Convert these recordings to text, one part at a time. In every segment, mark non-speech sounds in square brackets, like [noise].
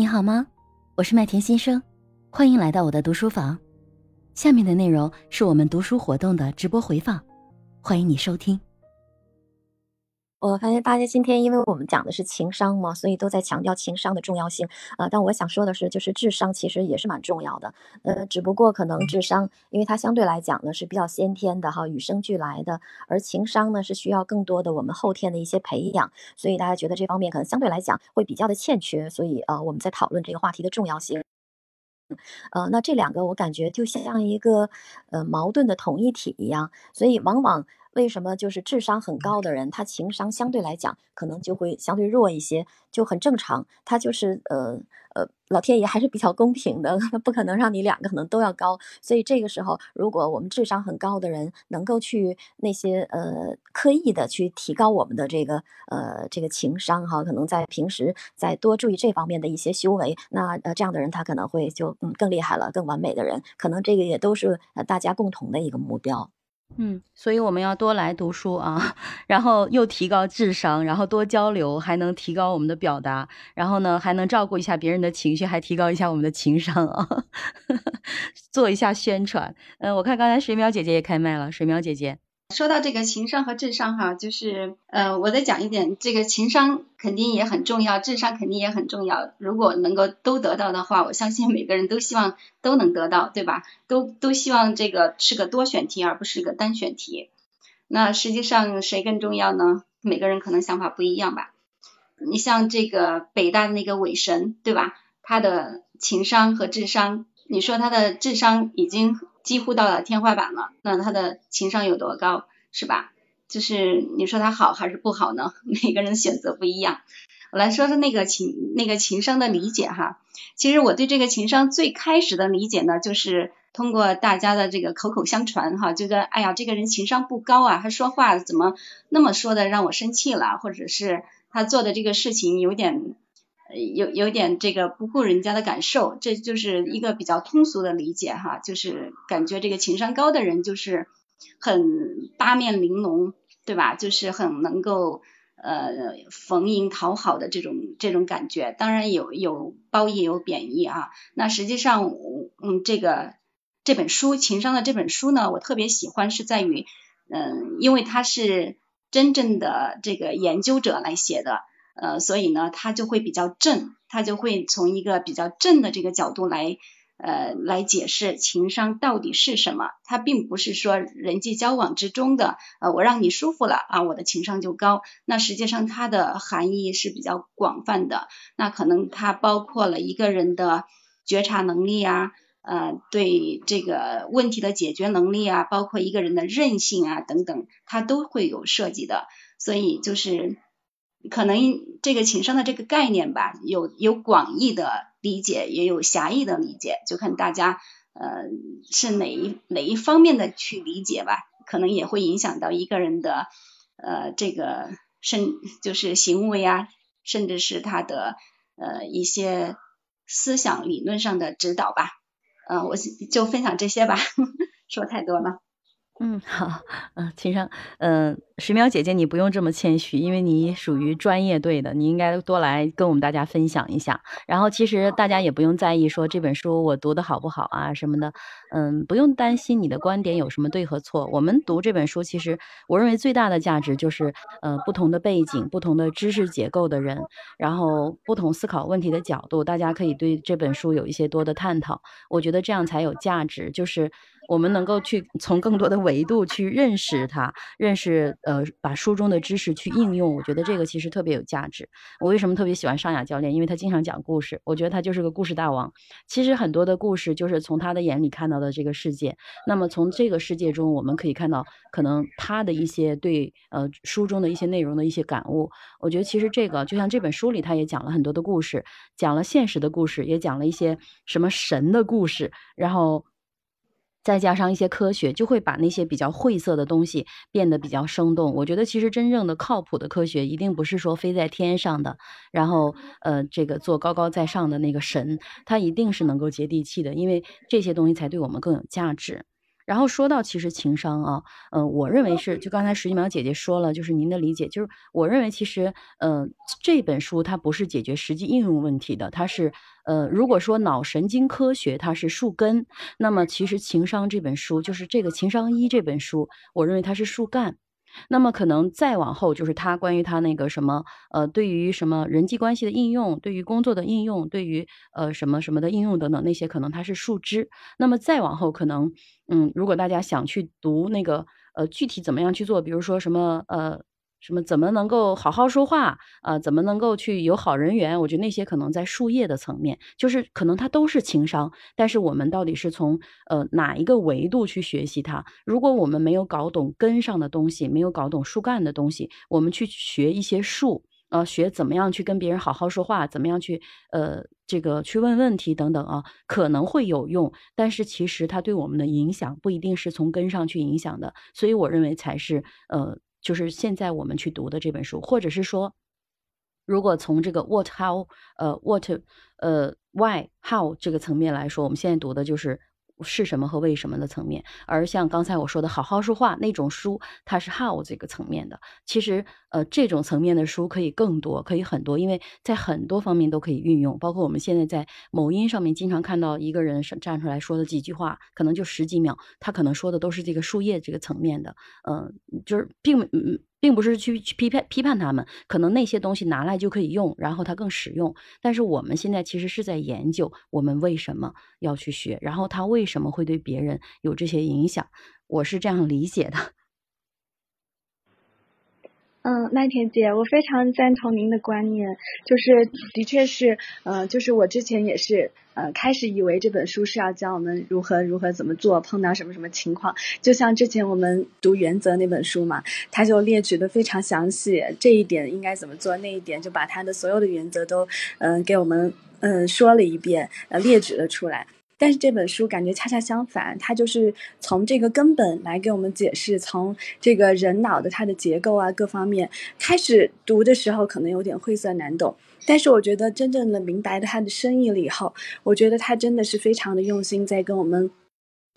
你好吗？我是麦田先生，欢迎来到我的读书房。下面的内容是我们读书活动的直播回放，欢迎你收听。我发现大家今天，因为我们讲的是情商嘛，所以都在强调情商的重要性啊。但我想说的是，就是智商其实也是蛮重要的。呃，只不过可能智商，因为它相对来讲呢是比较先天的哈，与生俱来的，而情商呢是需要更多的我们后天的一些培养。所以大家觉得这方面可能相对来讲会比较的欠缺。所以呃，我们在讨论这个话题的重要性。呃，那这两个我感觉就像一个呃矛盾的统一体一样，所以往往。为什么就是智商很高的人，他情商相对来讲可能就会相对弱一些，就很正常。他就是呃呃，老天爷还是比较公平的，他 [laughs] 不可能让你两个可能都要高。所以这个时候，如果我们智商很高的人能够去那些呃刻意的去提高我们的这个呃这个情商哈，可能在平时再多注意这方面的一些修为，那呃这样的人他可能会就嗯更厉害了，更完美的人，可能这个也都是呃大家共同的一个目标。嗯，所以我们要多来读书啊，[laughs] 然后又提高智商，然后多交流，还能提高我们的表达，然后呢，还能照顾一下别人的情绪，还提高一下我们的情商啊，[laughs] 做一下宣传。嗯，我看刚才水淼姐姐也开麦了，水淼姐姐。说到这个情商和智商哈，就是呃，我再讲一点，这个情商肯定也很重要，智商肯定也很重要。如果能够都得到的话，我相信每个人都希望都能得到，对吧？都都希望这个是个多选题，而不是个单选题。那实际上谁更重要呢？每个人可能想法不一样吧。你像这个北大的那个韦神，对吧？他的情商和智商，你说他的智商已经。几乎到了天花板了，那他的情商有多高，是吧？就是你说他好还是不好呢？[laughs] 每个人选择不一样。我来说说那个情那个情商的理解哈。其实我对这个情商最开始的理解呢，就是通过大家的这个口口相传哈，觉得哎呀这个人情商不高啊，他说话怎么那么说的让我生气了，或者是他做的这个事情有点。有有点这个不顾人家的感受，这就是一个比较通俗的理解哈，就是感觉这个情商高的人就是很八面玲珑，对吧？就是很能够呃逢迎讨好的这种这种感觉，当然有有褒义有贬义啊。那实际上，嗯，这个这本书情商的这本书呢，我特别喜欢是在于，嗯，因为它是真正的这个研究者来写的。呃，所以呢，他就会比较正，他就会从一个比较正的这个角度来，呃，来解释情商到底是什么。他并不是说人际交往之中的，呃，我让你舒服了啊，我的情商就高。那实际上它的含义是比较广泛的，那可能它包括了一个人的觉察能力啊，呃，对这个问题的解决能力啊，包括一个人的韧性啊等等，它都会有涉及的。所以就是。可能这个情商的这个概念吧，有有广义的理解，也有狭义的理解，就看大家呃是哪一哪一方面的去理解吧，可能也会影响到一个人的呃这个甚就是行为啊，甚至是他的呃一些思想理论上的指导吧。嗯，我就分享这些吧，[laughs] 说太多了。嗯，好，嗯，秦商，嗯，石苗姐姐，你不用这么谦虚，因为你属于专业队的，你应该多来跟我们大家分享一下。然后，其实大家也不用在意说这本书我读的好不好啊什么的，嗯，不用担心你的观点有什么对和错。我们读这本书，其实我认为最大的价值就是，呃，不同的背景、不同的知识结构的人，然后不同思考问题的角度，大家可以对这本书有一些多的探讨。我觉得这样才有价值，就是。我们能够去从更多的维度去认识它，认识呃，把书中的知识去应用，我觉得这个其实特别有价值。我为什么特别喜欢尚雅教练？因为他经常讲故事，我觉得他就是个故事大王。其实很多的故事就是从他的眼里看到的这个世界。那么从这个世界中，我们可以看到可能他的一些对呃书中的一些内容的一些感悟。我觉得其实这个就像这本书里，他也讲了很多的故事，讲了现实的故事，也讲了一些什么神的故事，然后。再加上一些科学，就会把那些比较晦涩的东西变得比较生动。我觉得其实真正的靠谱的科学，一定不是说飞在天上的，然后呃这个做高高在上的那个神，它一定是能够接地气的，因为这些东西才对我们更有价值。然后说到其实情商啊，嗯，我认为是就刚才十几秒姐姐说了，就是您的理解，就是我认为其实，嗯，这本书它不是解决实际应用问题的，它是，呃，如果说脑神经科学它是树根，那么其实情商这本书就是这个情商一这本书，我认为它是树干。那么可能再往后就是他关于他那个什么呃，对于什么人际关系的应用，对于工作的应用，对于呃什么什么的应用等等那些，可能它是树枝。那么再往后可能，嗯，如果大家想去读那个呃具体怎么样去做，比如说什么呃。什么怎么能够好好说话啊？怎么能够去有好人缘？我觉得那些可能在树叶的层面，就是可能它都是情商，但是我们到底是从呃哪一个维度去学习它？如果我们没有搞懂根上的东西，没有搞懂树干的东西，我们去学一些树，呃，学怎么样去跟别人好好说话，怎么样去呃这个去问问题等等啊，可能会有用，但是其实它对我们的影响不一定是从根上去影响的，所以我认为才是呃。就是现在我们去读的这本书，或者是说，如果从这个 what how 呃 what 呃 why how 这个层面来说，我们现在读的就是。是什么和为什么的层面，而像刚才我说的好好说话那种书，它是 how 这个层面的。其实，呃，这种层面的书可以更多，可以很多，因为在很多方面都可以运用。包括我们现在在某音上面经常看到一个人站出来说的几句话，可能就十几秒，他可能说的都是这个树叶这个层面的。嗯，就是并。并不是去去批判批判他们，可能那些东西拿来就可以用，然后它更实用。但是我们现在其实是在研究我们为什么要去学，然后它为什么会对别人有这些影响。我是这样理解的。麦田姐，我非常赞同您的观念，就是的确是，呃，就是我之前也是，呃，开始以为这本书是要教我们如何如何怎么做，碰到什么什么情况，就像之前我们读原则那本书嘛，他就列举的非常详细，这一点应该怎么做，那一点就把他的所有的原则都，嗯，给我们，嗯，说了一遍，呃，列举了出来。但是这本书感觉恰恰相反，它就是从这个根本来给我们解释，从这个人脑的它的结构啊各方面开始读的时候可能有点晦涩难懂，但是我觉得真正的明白了它的深意了以后，我觉得他真的是非常的用心在跟我们。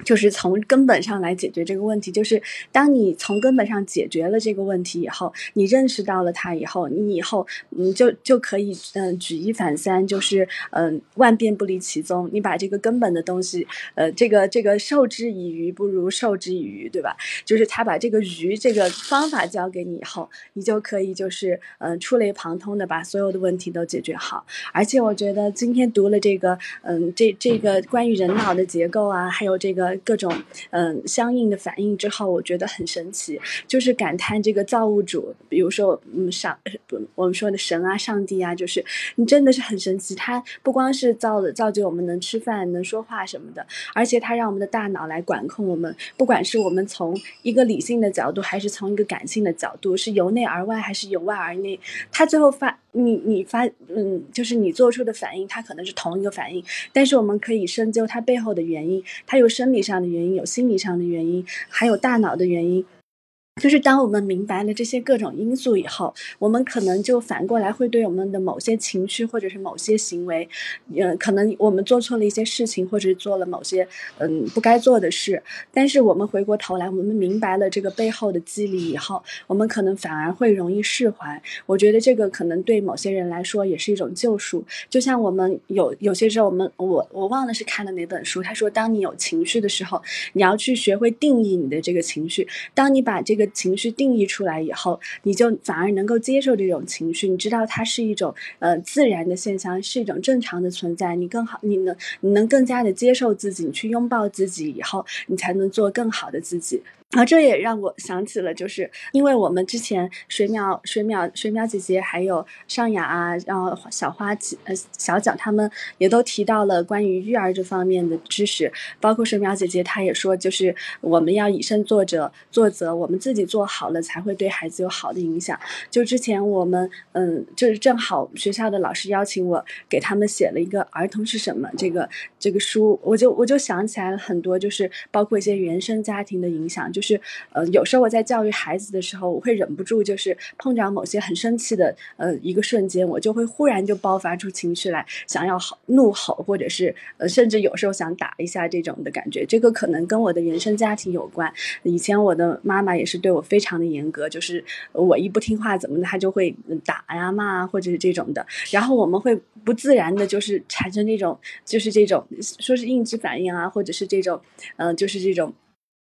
就是从根本上来解决这个问题，就是当你从根本上解决了这个问题以后，你认识到了它以后，你以后嗯就就可以嗯举一反三，就是嗯万变不离其宗。你把这个根本的东西，呃这个这个授之以鱼不如授之以渔，对吧？就是他把这个鱼这个方法教给你以后，你就可以就是嗯触类旁通的把所有的问题都解决好。而且我觉得今天读了这个嗯这这个关于人脑的结构啊，还有这个。各种嗯相应的反应之后，我觉得很神奇，就是感叹这个造物主，比如说嗯上不我们说的神啊上帝啊，就是你真的是很神奇，他不光是造的造就我们能吃饭能说话什么的，而且他让我们的大脑来管控我们，不管是我们从一个理性的角度，还是从一个感性的角度，是由内而外还是由外而内，他最后发你你发嗯就是你做出的反应，它可能是同一个反应，但是我们可以深究它背后的原因，它有生理。上的原因有心理上的原因，还有大脑的原因。就是当我们明白了这些各种因素以后，我们可能就反过来会对我们的某些情绪或者是某些行为，嗯，可能我们做错了一些事情，或者是做了某些嗯不该做的事，但是我们回过头来，我们明白了这个背后的机理以后，我们可能反而会容易释怀。我觉得这个可能对某些人来说也是一种救赎。就像我们有有些时候，我们我我忘了是看了哪本书，他说，当你有情绪的时候，你要去学会定义你的这个情绪。当你把这个情绪定义出来以后，你就反而能够接受这种情绪。你知道它是一种呃自然的现象，是一种正常的存在。你更好，你能你能更加的接受自己，你去拥抱自己以后，你才能做更好的自己。啊，这也让我想起了，就是因为我们之前水淼、水淼、水淼姐姐还有尚雅啊，然后小花、呃小蒋他们也都提到了关于育儿这方面的知识，包括水淼姐姐她也说，就是我们要以身作则，作则我们自己做好了，才会对孩子有好的影响。就之前我们，嗯，就是正好学校的老师邀请我给他们写了一个《儿童是什么》这个这个书，我就我就想起来了很多，就是包括一些原生家庭的影响，就。是呃，有时候我在教育孩子的时候，我会忍不住就是碰着某些很生气的呃一个瞬间，我就会忽然就爆发出情绪来，想要吼怒吼，或者是呃甚至有时候想打一下这种的感觉。这个可能跟我的原生家庭有关。以前我的妈妈也是对我非常的严格，就是我一不听话怎么的，她就会打呀骂啊，或者是这种的。然后我们会不自然的，就是产生这种，就是这种说是应激反应啊，或者是这种，嗯，就是这种。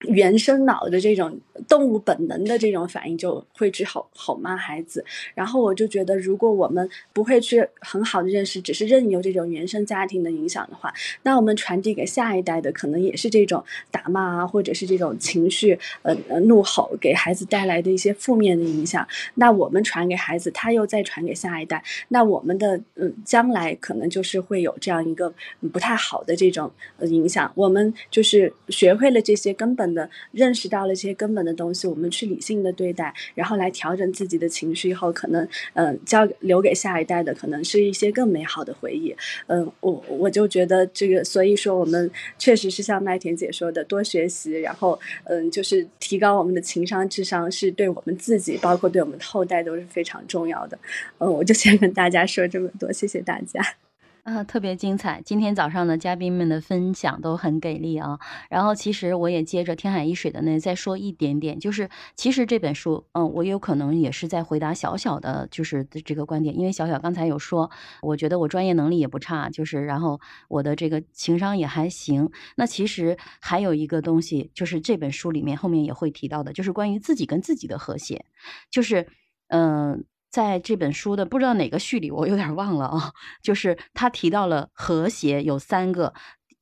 原生脑的这种动物本能的这种反应，就会去吼吼骂孩子。然后我就觉得，如果我们不会去很好的认识，只是任由这种原生家庭的影响的话，那我们传递给下一代的可能也是这种打骂啊，或者是这种情绪，呃呃怒吼给孩子带来的一些负面的影响。那我们传给孩子，他又再传给下一代，那我们的嗯将来可能就是会有这样一个不太好的这种影响。我们就是学会了这些根本。认识到了这些根本的东西，我们去理性的对待，然后来调整自己的情绪以后，可能嗯，交留给下一代的可能是一些更美好的回忆。嗯，我我就觉得这个，所以说我们确实是像麦田姐说的，多学习，然后嗯，就是提高我们的情商、智商，是对我们自己，包括对我们的后代都是非常重要的。嗯，我就先跟大家说这么多，谢谢大家。啊，特别精彩！今天早上的嘉宾们的分享都很给力啊。然后其实我也接着天海一水的那再说一点点，就是其实这本书，嗯，我有可能也是在回答小小的，就是这个观点，因为小小刚才有说，我觉得我专业能力也不差，就是然后我的这个情商也还行。那其实还有一个东西，就是这本书里面后面也会提到的，就是关于自己跟自己的和谐，就是嗯。在这本书的不知道哪个序里，我有点忘了啊，就是他提到了和谐有三个，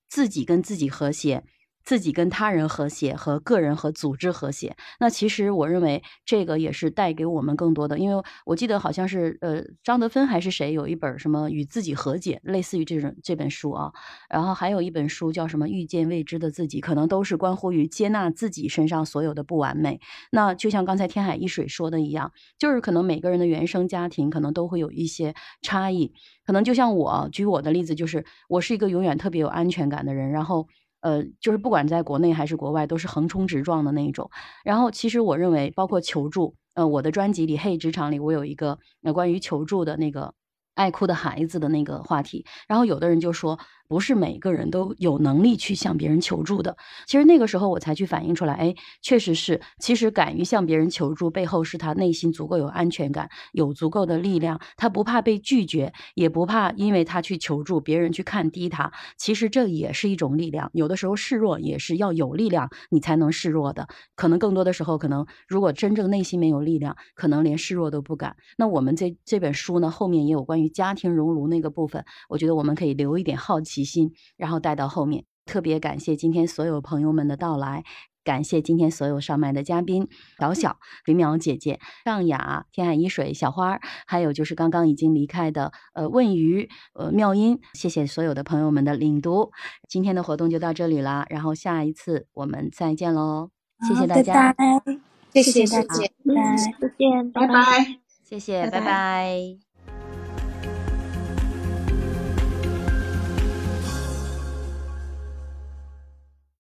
自己跟自己和谐。自己跟他人和谐和个人和组织和谐，那其实我认为这个也是带给我们更多的，因为我记得好像是呃张德芬还是谁有一本什么与自己和解，类似于这种这本书啊，然后还有一本书叫什么遇见未知的自己，可能都是关乎于接纳自己身上所有的不完美。那就像刚才天海一水说的一样，就是可能每个人的原生家庭可能都会有一些差异，可能就像我举我的例子，就是我是一个永远特别有安全感的人，然后。呃，就是不管在国内还是国外，都是横冲直撞的那一种。然后，其实我认为，包括求助，呃，我的专辑里《嘿职场》里，我有一个呃关于求助的那个爱哭的孩子的那个话题。然后，有的人就说。不是每个人都有能力去向别人求助的。其实那个时候我才去反映出来，哎，确实是，其实敢于向别人求助背后是他内心足够有安全感，有足够的力量，他不怕被拒绝，也不怕因为他去求助别人去看低他。其实这也是一种力量。有的时候示弱也是要有力量，你才能示弱的。可能更多的时候，可能如果真正内心没有力量，可能连示弱都不敢。那我们这这本书呢，后面也有关于家庭熔炉那个部分，我觉得我们可以留一点好奇。心，然后带到后面。特别感谢今天所有朋友们的到来，感谢今天所有上麦的嘉宾：小小、林淼姐姐、尚雅、天海一水、小花，还有就是刚刚已经离开的呃问鱼、呃妙音。谢谢所有的朋友们的领读。今天的活动就到这里啦，然后下一次我们再见喽！谢谢大家，谢谢大家，再见，拜拜，谢谢，拜拜。